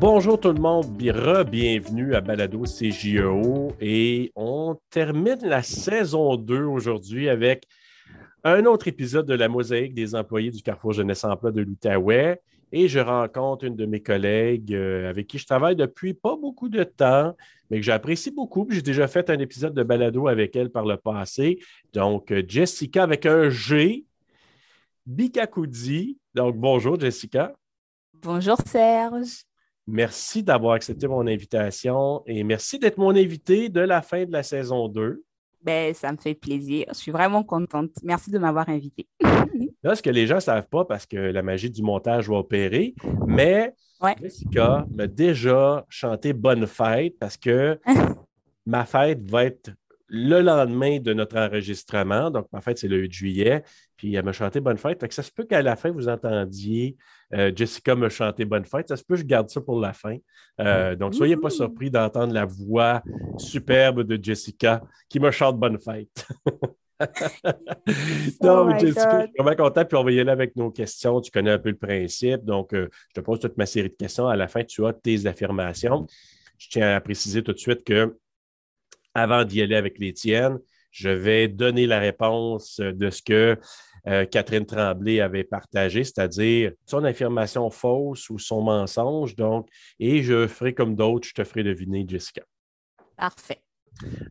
bonjour tout le monde, bienvenue à Balado CJEO et on termine la saison 2 aujourd'hui avec un autre épisode de la mosaïque des employés du Carrefour Jeunesse Emploi de l'Outaouais et je rencontre une de mes collègues euh, avec qui je travaille depuis pas beaucoup de temps, mais que j'apprécie beaucoup. J'ai déjà fait un épisode de balado avec elle par le passé. Donc, euh, Jessica avec un G, Bikakoudi. Donc, bonjour Jessica. Bonjour Serge. Merci d'avoir accepté mon invitation et merci d'être mon invité de la fin de la saison 2. Ben, ça me fait plaisir. Je suis vraiment contente. Merci de m'avoir invité. Là, ce que les gens ne savent pas, parce que la magie du montage va opérer, mais Jessica m'a déjà chanté Bonne fête parce que ma fête va être le lendemain de notre enregistrement. Donc, ma fête, c'est le 8 juillet. Puis, elle m'a chanté Bonne fête. ça se peut qu'à la fin, vous entendiez euh, Jessica me chanter Bonne fête. Ça se peut je garde ça pour la fin. Euh, donc, soyez pas surpris d'entendre la voix superbe de Jessica qui me chante Bonne fête. non, oh Jessica, je suis vraiment content. Puis on va y aller avec nos questions. Tu connais un peu le principe. Donc, euh, je te pose toute ma série de questions. À la fin, tu as tes affirmations. Je tiens à préciser tout de suite que avant d'y aller avec les tiennes, je vais donner la réponse de ce que euh, Catherine Tremblay avait partagé, c'est-à-dire son affirmation fausse ou son mensonge. Donc, et je ferai comme d'autres, je te ferai deviner, Jessica. Parfait.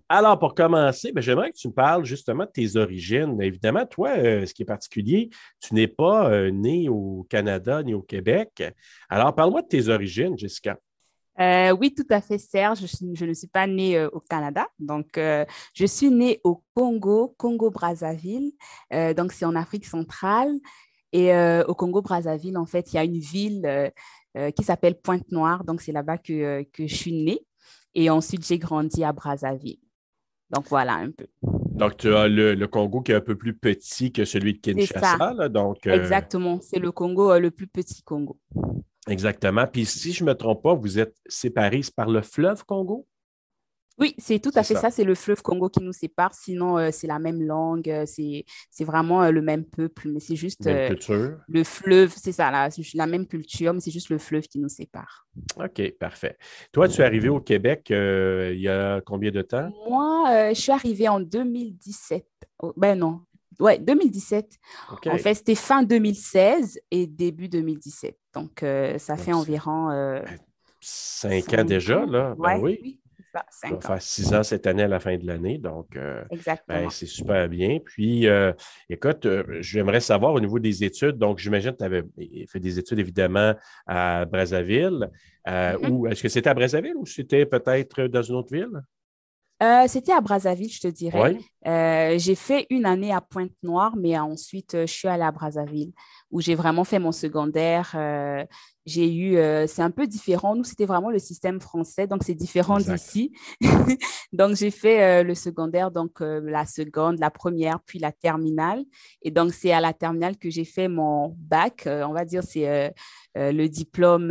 Alors, pour commencer, ben, j'aimerais que tu me parles justement de tes origines. Évidemment, toi, euh, ce qui est particulier, tu n'es pas euh, né au Canada ni au Québec. Alors, parle-moi de tes origines, Jessica. Euh, oui, tout à fait, Serge. Je, ne suis pas née au Canada. Donc, je suis née au Congo, Congo-Brazzaville. donc, c'est en Afrique centrale. Et au Congo-Brazzaville, en fait, il y a une ville qui s'appelle Pointe-Noire. Donc, c'est là-bas que, que je suis née. Et ensuite, j'ai grandi à Brazzaville. Donc, voilà un peu. Donc, tu as le, Congo qui est un peu plus petit que celui de Kinshasa. donc, euh, Exactement. C'est le Congo, euh, le plus petit Congo. Exactement. Puis, si je ne me trompe pas, vous êtes séparés par le fleuve Congo? Oui, c'est tout à fait ça. C'est le fleuve Congo qui nous sépare. Sinon, euh, c'est la même langue, euh, c'est vraiment euh, le même peuple, mais c'est juste le fleuve, c'est ça, là, la même culture, mais c'est juste le fleuve qui nous sépare. OK, parfait. Toi, tu es arrivé au Québec il y a combien de temps? Moi, je suis arrivée en 2017. ben non, ouais, 2017. En fait, c'était fin 2016 et début 2017. Donc, ça fait environ... Ben, cinq ans déjà, là. Ben oui. Ça va faire six ans cette année à la fin de l'année. Donc, euh, ben, c'est super bien. Puis, euh, écoute, euh, j'aimerais savoir au niveau des études. Donc, j'imagine que tu avais fait des études évidemment à Brazzaville. Mm-hmm. Ou est-ce que c'était à Brazzaville ou c'était peut-être dans une autre ville? C'était à Brazzaville, je te dirais. j'ai fait une année à Pointe-Noire, mais ensuite, je suis allée à Brazzaville, où j'ai vraiment fait mon secondaire j'ai eu, euh, c'est un peu différent. Nous, c'était vraiment le système français, donc c'est différent d'ici. donc, j'ai fait euh, le secondaire, donc euh, la seconde, la première, puis la terminale. Et donc, c'est à la terminale que j'ai fait mon bac. on va dire, c'est le diplôme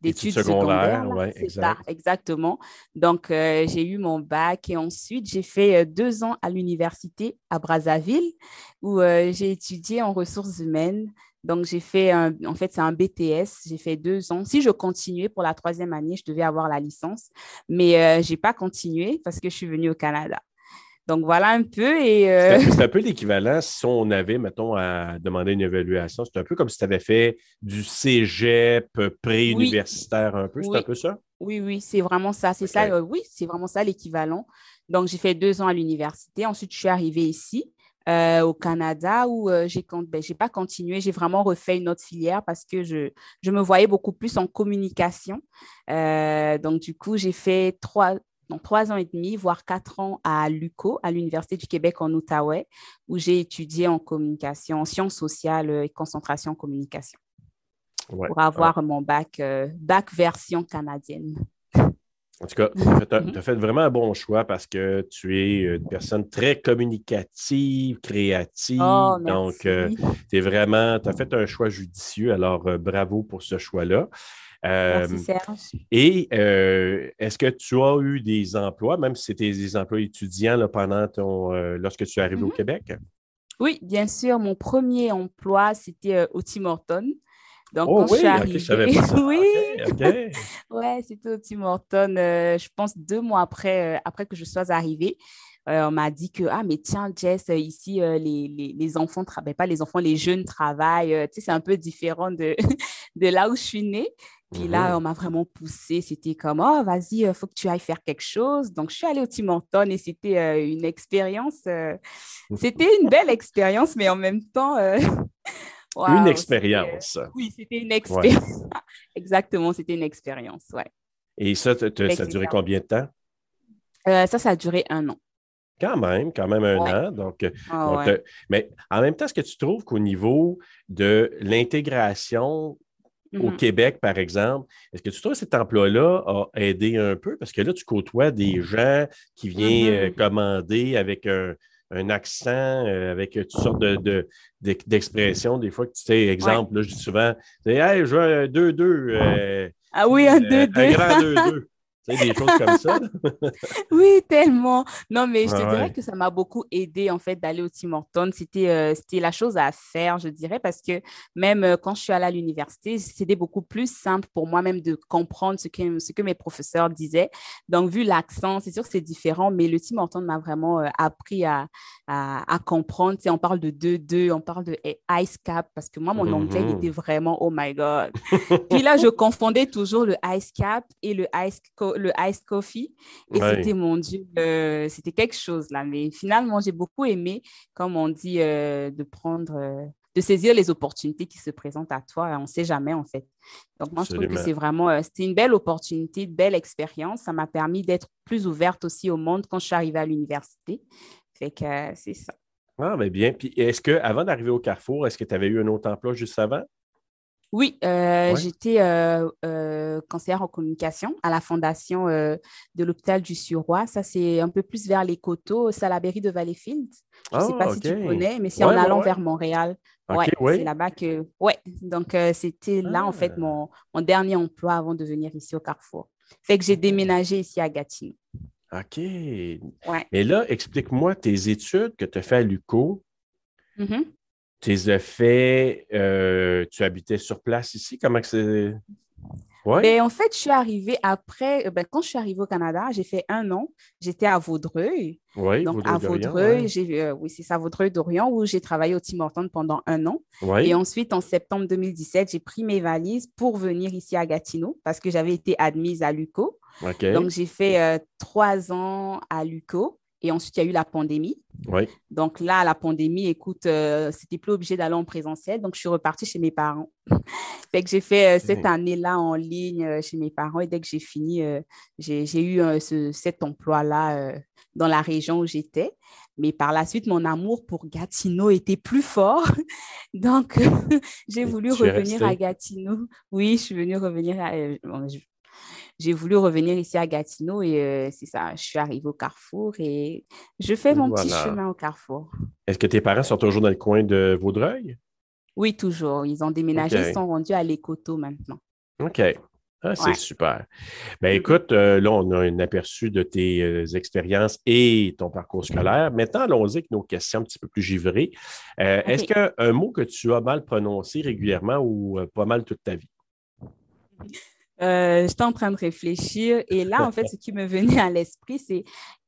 d'études secondaires. c'est ça, exactement. Donc, j'ai eu mon bac et ensuite, j'ai fait deux ans à l'université à Brazzaville où j'ai étudié en ressources humaines. Donc, j'ai fait, un, en fait, c'est un BTS. J'ai fait deux ans. Si je continuais pour la troisième année, je devais avoir la licence. Mais euh, je n'ai pas continué parce que je suis venue au Canada. Donc, voilà un peu. Et, euh, C'est un peu l'équivalent si on avait, mettons, à demander une évaluation. C'est un peu comme si tu avais fait du cégep pré-universitaire un peu. C'est un peu ça? Oui, oui, c'est vraiment ça. C'est ça. Euh, oui, c'est vraiment ça l'équivalent. Donc, j'ai fait deux ans à l'université. Ensuite, je suis arrivée ici. Euh, au Canada où euh, j'ai ben, pas continué, j'ai vraiment refait une autre filière parce que je, je me voyais beaucoup plus en communication. Euh, donc, du coup, j'ai fait trois, trois ans et demi, voire quatre ans à l'UCO, à l'Université du Québec en Outaouais, où j'ai étudié en communication, en sciences sociales et concentration en communication. pour avoir mon bac, bac version canadienne. En tout cas, tu as, mm-hmm. fait vraiment un bon choix parce que tu es une personne très communicative, créative. Oh, donc, euh, tu es vraiment, tu as fait un choix judicieux. Alors, euh, bravo pour ce choix-là. merci, euh, Serge. Et est-ce que tu as eu des emplois, même si c'était des emplois étudiants là, pendant ton, lorsque tu es arrivé au mm-hmm. Québec? Oui, bien sûr. Mon premier emploi, c'était au Tim Hortons. Donc, oh, quand oui, je suis arrivée, savais pas ça. oui, ouais, c'était au Tim Horton, euh, je pense deux mois après, euh, après que je sois arrivée. Euh, on m'a dit que, ah, mais tiens, Jess, ici, les, les, les, enfants travaillent pas, les enfants, les jeunes travaillent. tu sais, c'est un peu différent de, de là où je suis née. Puis là, mhm. on m'a vraiment poussé. C'était comme, oh, vas-y, il faut que tu ailles faire quelque chose. Donc, je suis allée au Tim Horton et c'était une expérience. c'était une belle expérience, mais en même temps, une expérience. oui, c'était une expérience. Exactement, c'était une expérience, ouais. Et ça, ça a duré combien de temps? Euh, ça, ça a duré un an. Quand même, quand même un an. Donc, euh, ah, euh, mais en même temps, est-ce que tu trouves qu'au niveau de l'intégration au mm-hmm. Québec, par exemple, est-ce que tu trouves que cet emploi-là a aidé un peu? Parce que là, tu côtoies des gens qui viennent mm-hmm. commander avec un, un accent, euh, avec toutes sortes de, d'expressions. des fois, que tu sais, exemple, là, je dis souvent, Hey, je veux un 2-2. Euh, ah oui, un 2-2. Euh, un grand 2-2 des choses comme ça. oui, tellement. Non, mais je te dirais que ça m'a beaucoup aidé, en fait, d'aller au Tim Hortons. C'était, euh, c'était la chose à faire, je dirais, parce que même euh, quand je suis allée à l'université, c'était beaucoup plus simple pour moi même de comprendre ce que, ce que mes professeurs disaient. Donc, vu l'accent, c'est sûr que c'est différent, mais le Tim Hortons m'a vraiment euh, appris à, à, comprendre. Tu sais, on parle de 2-2, on parle de ice cap, parce que moi, mon anglais mm-hmm. était vraiment, oh my God. Puis là, je confondais toujours le ice cap et le ice le iced coffee. Et c'était, mon Dieu, euh, c'était quelque chose là. Mais finalement, j'ai beaucoup aimé, comme on dit, euh, de prendre, euh, de saisir les opportunités qui se présentent à toi. On ne sait jamais, en fait. Donc, moi, je trouve que c'est vraiment, c'était une belle opportunité, une belle expérience. Ça m'a permis d'être plus ouverte aussi au monde quand je suis arrivée à l'université. Fait que c'est ça. Ah, mais bien. Puis, est-ce que avant d'arriver au Carrefour, est-ce que tu avais eu un autre emploi juste avant? Oui, euh, j'étais euh, euh, conseillère en communication à la fondation de l'hôpital du Suroît. Ça, c'est un peu plus vers les coteaux, Salaberry de Valleyfield. Je ne sais pas ah, si tu connais, mais c'est en allant vers Montréal. Ouais, c'est là-bas que. Ouais, donc c'était là, en fait, ah. mon, mon, dernier emploi avant de venir ici au Carrefour. Fait que j'ai déménagé ici à Gatineau. OK. Ouais. Mais là, explique-moi tes études que tu as fait à l'UCO. Mm-hmm. Tes effets, euh, tu habitais sur place ici? Comment c'est? Ouais. Ben, en fait, je suis arrivée après, euh, ben, quand je suis arrivée au Canada, j'ai fait un an. J'étais à Vaudreuil. Oui, Donc, à Vaudreuil, euh, oui, c'est ça, Vaudreuil-Dorion, où j'ai travaillé au Tim Hortons pendant un an. Et ensuite, en septembre 2017, j'ai pris mes valises pour venir ici à Gatineau parce que j'avais été admise à l'UCO. Donc, j'ai fait trois ans à l'UCO. Et ensuite, il y a eu la pandémie. Oui. Donc là, la pandémie, écoute, euh, c'était plus obligé d'aller en présentiel. Donc, je suis repartie chez mes parents. fait que j'ai fait euh, cette année-là en ligne euh, chez mes parents. Et dès que j'ai fini, j'ai eu cet emploi-là dans la région où j'étais. Mais par la suite, mon amour pour Gatineau était plus fort. Donc, j'ai voulu revenir à Gatineau. Oui, je suis venue revenir à j'ai voulu revenir ici à Gatineau et euh, c'est ça, je suis arrivée au Carrefour et je fais mon petit chemin au Carrefour. Est-ce que tes parents sont toujours dans le coin de Vaudreuil? Oui, toujours. Ils ont déménagé, ils sont rendus à l'Écoto maintenant. OK. Ah, c'est super. Ben, écoute, euh, là, on a un aperçu de tes euh, expériences et ton parcours scolaire. Maintenant, allons-y avec nos questions un petit peu plus givrées. Est-ce qu'un mot que tu as mal prononcé régulièrement ou pas mal toute ta vie? Euh, j'étais en train de réfléchir et là, en fait, ce qui me venait à l'esprit, c'est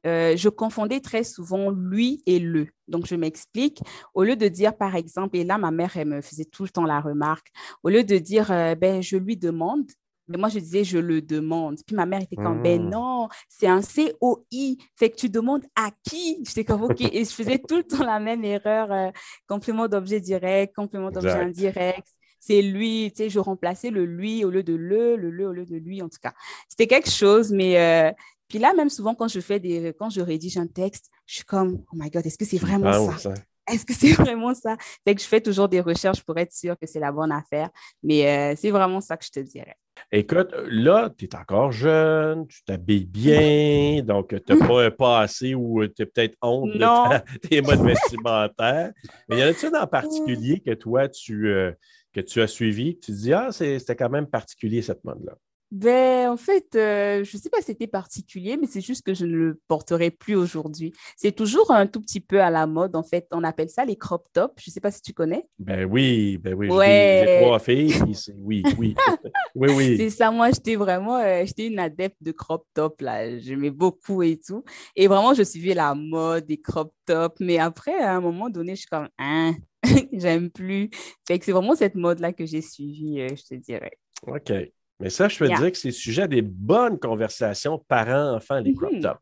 euh, je confondais très souvent lui et le. Donc, je m'explique. Au lieu de dire, par exemple, et là, ma mère, elle me faisait tout le temps la remarque, au lieu de dire, euh, ben, je lui demande, mais moi, je disais, je le demande. Puis ma mère était comme, ben mmh. non, c'est un C-O-I. Fait que tu demandes à qui? J'étais comme, OK. Et je faisais tout le temps la même erreur. complément d'objet direct, complément d'objet indirect c'est lui, tu sais, je remplaçais le lui au lieu de le, le le au lieu de lui, en tout cas. C'était quelque chose, mais euh, puis là, même souvent, quand je fais des, quand je rédige un texte, je suis comme, oh my God, est-ce que c'est vraiment ça? Est-ce que c'est vraiment ça? Fait que je fais toujours des recherches pour être sûre que c'est la bonne affaire, mais euh, c'est vraiment ça que je te dirais. Écoute, là, tu es encore jeune, tu t'habilles bien, donc tu n'as pas un passé où tu es peut-être honte de tes modes vestimentaires. Mais y en a-t-il en particulier que toi, tu, euh, que tu as suivi, tu te dis, ah, c'était quand même particulier cette mode-là? Ben, en fait, euh, je ne sais pas si c'était particulier, mais c'est juste que je ne le porterai plus aujourd'hui. C'est toujours un tout petit peu à la mode, en fait. On appelle ça les crop tops. Je ne sais pas si tu connais. Ben oui, ben oui. J'ai trois filles. oui, oui. oui, oui. C'est ça. Moi, j'étais vraiment, euh, j'étais une adepte de crop top, là. J'aimais beaucoup et tout. Et vraiment, je suivais la mode des crop tops. Mais après, à un moment donné, je suis comme, hein, j'aime plus. Fait que c'est vraiment cette mode-là que j'ai suivie, euh, je te dirais. OK. Mais ça, je peux te dire que c'est sujet à des bonnes conversations parents-enfants, les crop mhm. tops.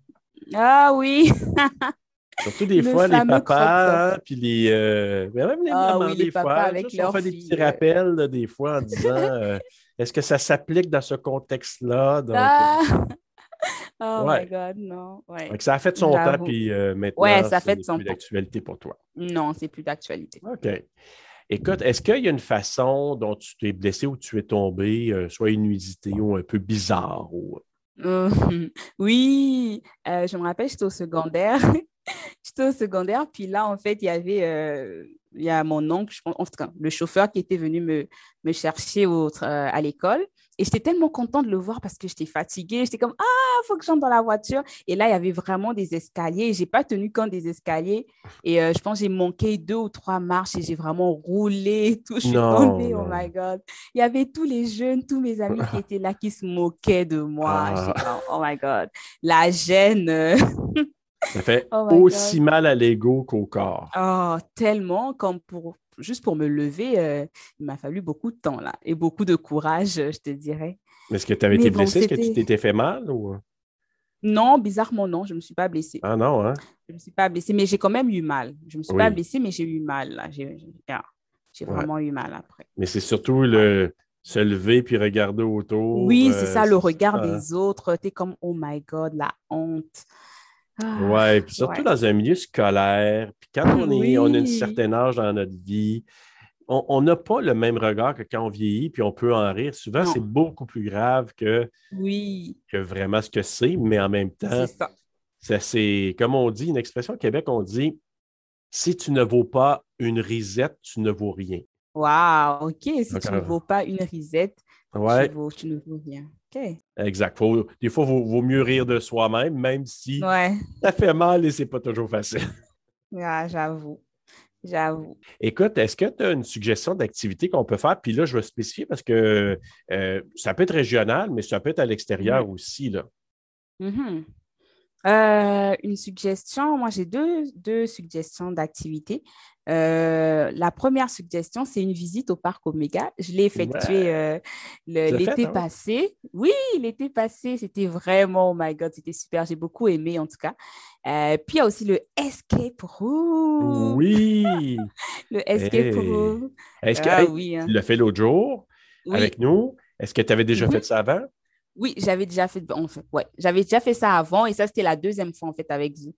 Ah oui! Surtout des fois, les papas, puis les. Euh, même les ah, oui, des fois. Avec on fait des petits rappels, des fois, en disant euh, est-ce que ça s'applique dans ce contexte-là? Ah! Oh my God, non. Ouais. ça a fait son temps, puis euh, maintenant, ouais, ça fait plus d'actualité pour toi. Non, c'est plus d'actualité. OK. Écoute, est-ce qu'il y a une façon dont tu t'es blessé ou tu es tombé, euh, soit inusité ou un peu bizarre? oui, euh, je me rappelle, j'étais au secondaire. j'étais au secondaire, puis là, en fait, il y avait euh, il y a mon oncle, je pense, le chauffeur qui était venu me, me chercher à l'école. Et j'étais tellement contente de le voir parce que j'étais fatiguée. J'étais comme, ah, il faut que j'entre dans la voiture. Et là, il y avait vraiment des escaliers. Je n'ai pas tenu compte des escaliers. Et euh, je pense que j'ai manqué deux ou trois marches et j'ai vraiment roulé. Tout. Je suis tombée. Oh my God. Il y avait tous les jeunes, tous mes amis qui étaient là, qui se moquaient de moi. Ah. oh my God. La gêne. Ça fait oh aussi mal à l'ego qu'au corps. Oh, tellement comme pour juste pour me lever, euh, il m'a fallu beaucoup de temps là et beaucoup de courage, je te dirais. Est-ce que tu avais été blessée? Est-ce que tu t'étais fait mal ou... Non, bizarrement, non, je ne me suis pas blessée. Ah non, hein? Je ne me suis pas blessée, mais j'ai quand même eu mal. Je ne me suis pas blessée, mais j'ai eu mal. J'ai ah, vraiment eu mal après. Mais c'est surtout le se lever puis regarder autour. Oui, c'est ça, euh, le regard des autres. Tu es comme, oh my God, la honte. Ah, oui, puis surtout dans un milieu scolaire, puis quand on, est, on a un certain âge dans notre vie, on n'a pas le même regard que quand on vieillit, puis on peut en rire. Souvent, c'est beaucoup plus grave que, oui. que vraiment ce que c'est, mais en même temps, c'est comme on dit, une expression au Québec, on dit si tu ne vaux pas une risette, tu ne vaux rien. Wow, OK. Si tu ne euh, vaux pas une risette, tu, ne vaux rien. Exact. des fois, il vaut, mieux rire de soi-même, même si ça fait mal et c'est pas toujours facile. Ah, j'avoue. J'avoue. Écoute, est-ce que tu as une suggestion d'activité qu'on peut faire? Puis là, je vais spécifier parce que euh, ça peut être régional, mais ça peut être à l'extérieur aussi. Là. Mm-hmm. Euh, une suggestion, moi j'ai deux, deux suggestions d'activité. Euh, la première suggestion, c'est une visite au parc Omega. Je l'ai effectuée euh, l'été hein? passé. Oui, l'été passé, c'était vraiment, oh my God, c'était super. J'ai beaucoup aimé en tout cas. puis il y a aussi le escape room. Oui. le escape room. Est-ce que ah oui, hein. tu l'as fait l'autre jour avec nous? Est-ce que tu avais déjà mm-hmm. fait ça avant? Oui, j'avais déjà fait, ouais, j'avais déjà fait ça avant et ça, c'était la deuxième fois en fait avec vous.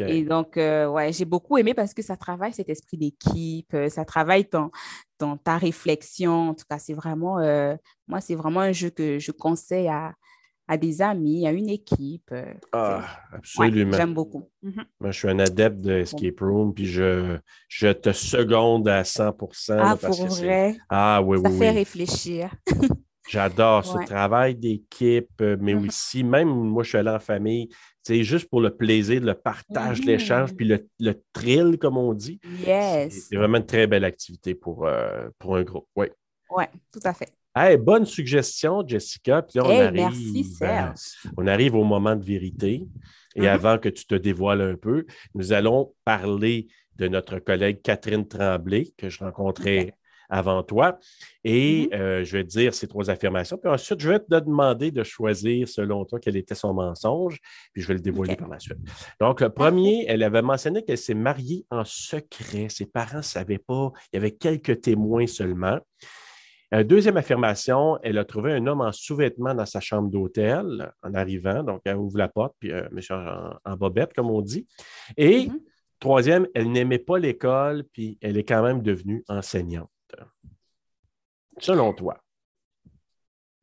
Et donc, euh, ouais, j'ai beaucoup aimé parce que ça travaille cet esprit d'équipe, euh, ça travaille dans, dans, ta réflexion. En tout cas, c'est vraiment, euh, moi, c'est vraiment un jeu que je conseille à, à des amis, à une équipe. ah, absolument. J'aime beaucoup. Mhm. Moi, je suis un adepte de Escape Room, puis je, je te seconde à 100% Ah, pour vrai? Ah, oui, oui. Ça fait réfléchir. J'adore ce travail d'équipe, euh, mais mm-hmm. aussi, même moi, je suis allé en famille, c'est juste pour le plaisir, le partage, l'échange, puis le, le, thrill, comme on dit. Yes. C'est vraiment une très belle activité pour, euh, pour un groupe. Oui. Oui, tout à fait. Hey, bonne suggestion, Jessica. Puis on, arrive, merci, euh, on arrive au moment de vérité. Et mm-hmm. avant que tu te dévoiles un peu, nous allons parler de notre collègue Catherine Tremblay, que je rencontrais avant toi. Et mm-hmm. euh, je vais te dire ces trois affirmations. Puis ensuite, je vais te demander de choisir, selon toi, quel était son mensonge. Puis je vais le dévoiler par la suite. Donc, le premier, elle avait mentionné qu'elle s'est mariée en secret. Ses parents ne savaient pas. Il y avait quelques témoins seulement. Euh, deuxième affirmation, elle a trouvé un homme en sous-vêtements dans sa chambre d'hôtel en arrivant. Donc, elle ouvre la porte, puis euh, monsieur en, bobette, comme on dit. Et mm-hmm. troisième, elle n'aimait pas l'école, puis elle est quand même devenue enseignante selon toi?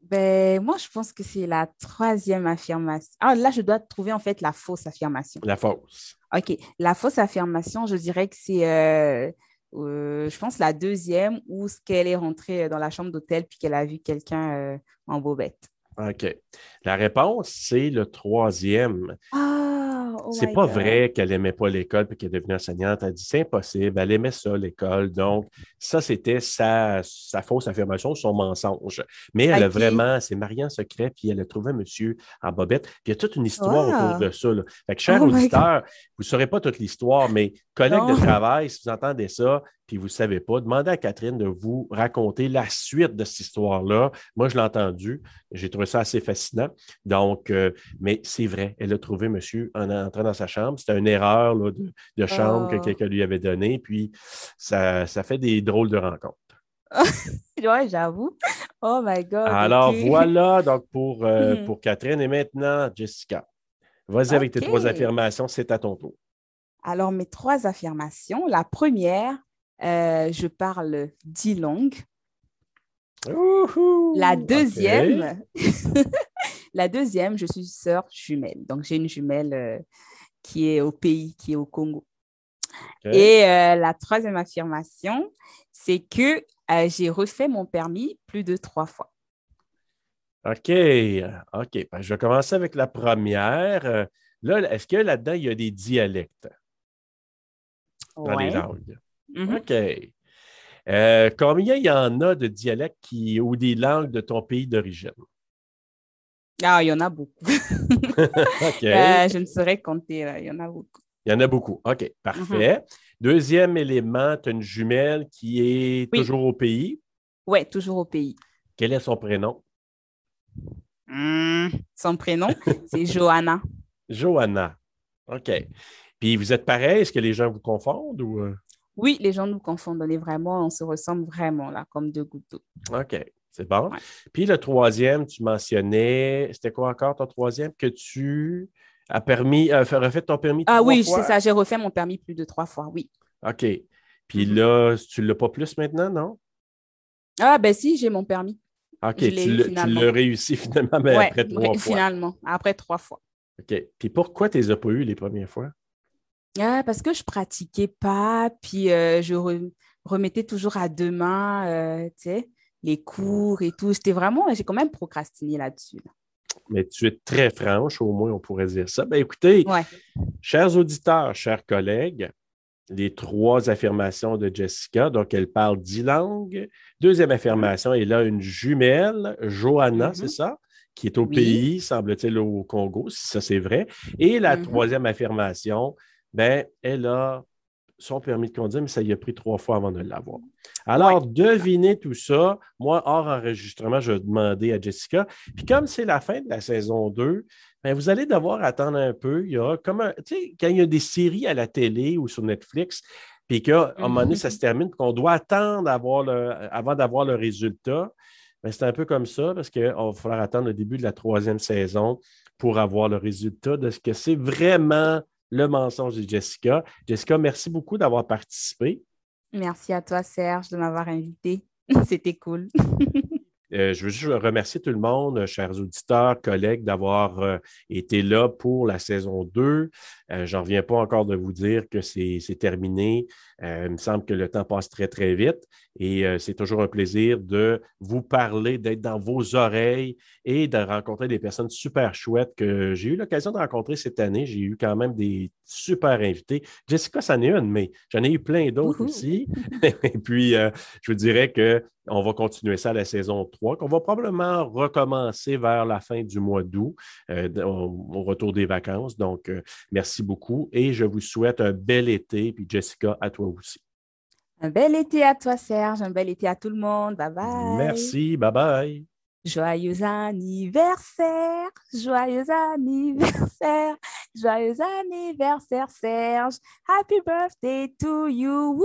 Ben, moi, je pense que c'est la troisième affirmation. Ah, là, je dois trouver en fait la fausse affirmation. La fausse. OK. La fausse affirmation, je dirais que c'est, euh, euh, je pense, la deuxième où qu'elle est rentrée dans la chambre d'hôtel puis qu'elle a vu quelqu'un euh, en bobette. OK. La réponse, c'est le troisième. Ah, oh c'est pas God. vrai qu'elle aimait pas l'école et qu'elle est devenue enseignante. Elle dit c'est impossible. Elle aimait ça, l'école. Donc, ça, c'était sa, sa fausse affirmation, son mensonge. Mais elle a vraiment, c'est Marianne Secret, puis elle a trouvé un monsieur en bobette. Puis il y a toute une histoire Wow. autour de ça. là. Fait que, cher Oh auditeur, vous ne saurez pas toute l'histoire, mais collègues Non. de travail, si vous entendez ça, puis vous ne savez pas, demandez à Catherine de vous raconter la suite de cette histoire-là. Moi, je l'ai entendu. J'ai trouvé ça assez fascinant. Donc, euh, mais c'est vrai, elle a trouvé monsieur en entrant dans sa chambre. C'était une erreur là, de, de chambre que Oh. quelqu'un lui avait donnée. Puis, ça, ça fait des drôles de rencontres. Ouais, j'avoue. Oh my God. Alors, voilà donc pour, euh, Mhm. pour Catherine. Et maintenant, Jessica, vas-y avec tes trois affirmations. C'est à ton tour. Alors, mes trois affirmations. La première, euh, je parle dix langues. Ouhou! La deuxième, la deuxième, je suis sœur jumelle. Donc, j'ai une jumelle euh, qui est au pays, qui est au Congo. Et euh, la troisième affirmation, c'est que j'ai refait mon permis plus de trois fois. OK. OK. Ben, je vais commencer avec la première. Là, est-ce que là-dedans, il y a des dialectes dans les Ouais. Mhm. OK. Euh, combien il y en a de dialectes qui, ou des langues de ton pays d'origine? Ah, il y en a beaucoup. OK. Euh, je ne saurais compter, là. il y en a beaucoup. Il y en a beaucoup. OK, parfait. Deuxième élément, tu as une jumelle qui est Oui. toujours au pays? Ouais, toujours au pays. Quel est son prénom? Hmm, Son prénom, c'est Johanna. Johanna. OK. Puis vous êtes pareil? Est-ce que les gens vous confondent ou. Oui, les gens nous confondent. On est vraiment, on se ressemble vraiment là, comme deux gouttes d'eau. OK, c'est bon. Ouais. Puis le troisième, tu mentionnais, c'était quoi encore ton troisième? Que tu as permis, euh, fait- refait ton permis Ah trois oui, c'est ça. J'ai refait mon permis plus de trois fois, oui. OK. Puis Mhm. là, tu ne l'as pas plus maintenant, non? Ah ben si, j'ai mon permis. OK, tu l'as- réussi finalement, mais Ouais, après trois fois. Finalement, après trois fois. OK. Puis pourquoi tu ne les as pas eu les premières fois? Ah, parce que je pratiquais pas, puis euh, je re- remettais toujours à demain, euh, tu sais, les cours et tout. J'étais vraiment, j'ai quand même procrastiné là-dessus. là. Mais tu es très franche, au moins, on pourrait dire ça. Ben écoutez, Ouais. chers auditeurs, chers collègues, les trois affirmations de Jessica. Donc, elle parle dix langues. Deuxième affirmation, elle a une jumelle, Johanna, c'est ça? Qui est au Oui. pays, semble-t-il, au Congo, si ça c'est vrai. Et la Mhm. troisième affirmation, ben, elle a son permis de conduire, mais ça y a pris trois fois avant de l'avoir. Alors, devinez tout ça. Moi, hors enregistrement, je vais demander à Jessica. Puis comme c'est la fin de la saison 2, ben, vous allez devoir attendre un peu. Il y a comme un, quand il y a des séries à la télé ou sur Netflix, puis qu'à un moment donné, ça se termine, qu'on doit attendre le- avant d'avoir le résultat. Ben, c'est un peu comme ça parce qu'il va falloir attendre le début de la troisième saison pour avoir le résultat de ce que c'est vraiment le mensonge de Jessica. Jessica, merci beaucoup d'avoir participé. Merci à toi, Serge, de m'avoir invité. C'était cool. Euh, je veux juste remercier tout le monde, euh, chers auditeurs, collègues, d'avoir euh, été là pour la saison 2. Euh, J'en reviens pas encore de vous dire que c'est terminé. Il me semble que le temps passe très, très vite et c'est toujours un plaisir de vous parler, d'être dans vos oreilles et de rencontrer des personnes super chouettes que j'ai eu l'occasion de rencontrer cette année. J'ai eu quand même des super invités. Jessica, c'en est une, mais j'en ai eu plein d'autres aussi. et puis, je vous dirais que on va continuer ça à la saison 3, qu'on va probablement recommencer vers la fin du mois d'août, euh, au, au retour des vacances. Donc, euh, merci beaucoup et je vous souhaite un bel été. Puis, Jessica, à toi aussi. Un bel été à toi, Serge. Un bel été à tout le monde. Bye bye. Merci. Bye bye. Joyeux anniversaire, joyeux anniversaire, joyeux anniversaire, Serge. Happy birthday to you.